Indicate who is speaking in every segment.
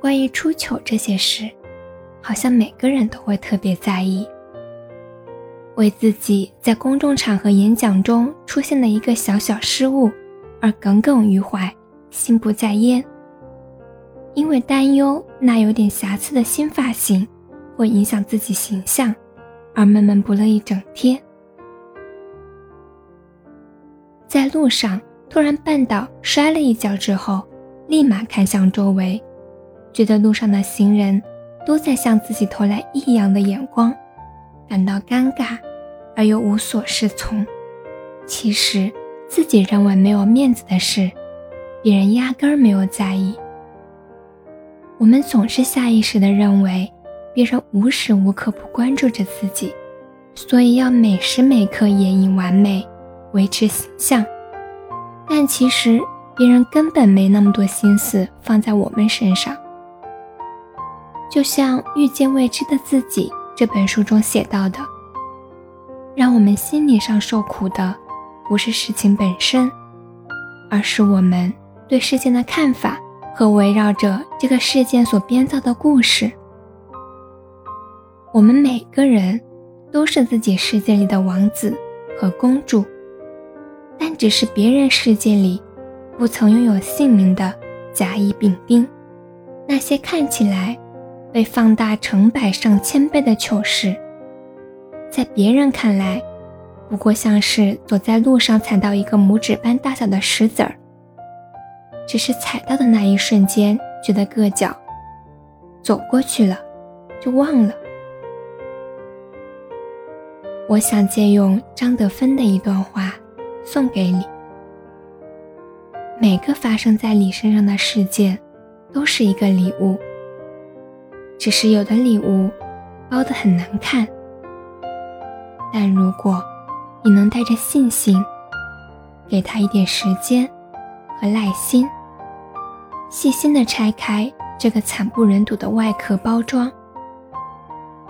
Speaker 1: 关于出糗这些事，好像每个人都会特别在意，为自己在公众场合演讲中出现的一个小小失误而耿耿于怀、心不在焉，因为担忧那有点瑕疵的新发型会影响自己形象而闷闷不乐一整天。在路上突然绊倒、摔了一跤之后。立马看向周围，觉得路上的行人都在向自己投来异样的眼光，感到尴尬而又无所适从。其实自己认为没有面子的事，别人压根儿没有在意。我们总是下意识地认为别人无时无刻不关注着自己，所以要每时每刻演绎完美，维持形象。但其实。别人根本没那么多心思放在我们身上。就像《遇见未知的自己》这本书中写到的，让我们心理上受苦的，不是事情本身，而是我们对事件的看法和围绕着这个事件所编造的故事。我们每个人都是自己世界里的王子和公主，但只是别人世界里。不曾拥有姓名的甲乙丙丁，那些看起来被放大成百上千倍的糗事，在别人看来，不过像是走在路上踩到一个拇指般大小的石子儿。只是踩到的那一瞬间觉得硌脚，走过去了就忘了。我想借用张德芬的一段话送给你。每个发生在你身上的事件，都是一个礼物。只是有的礼物包得很难看，但如果你能带着信心，给他一点时间和耐心，细心地拆开这个惨不忍睹的外壳包装，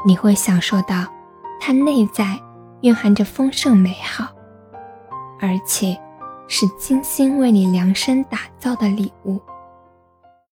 Speaker 1: 你会享受到它内在蕴含着丰盛美好，而且。是精心为你量身打造的礼物。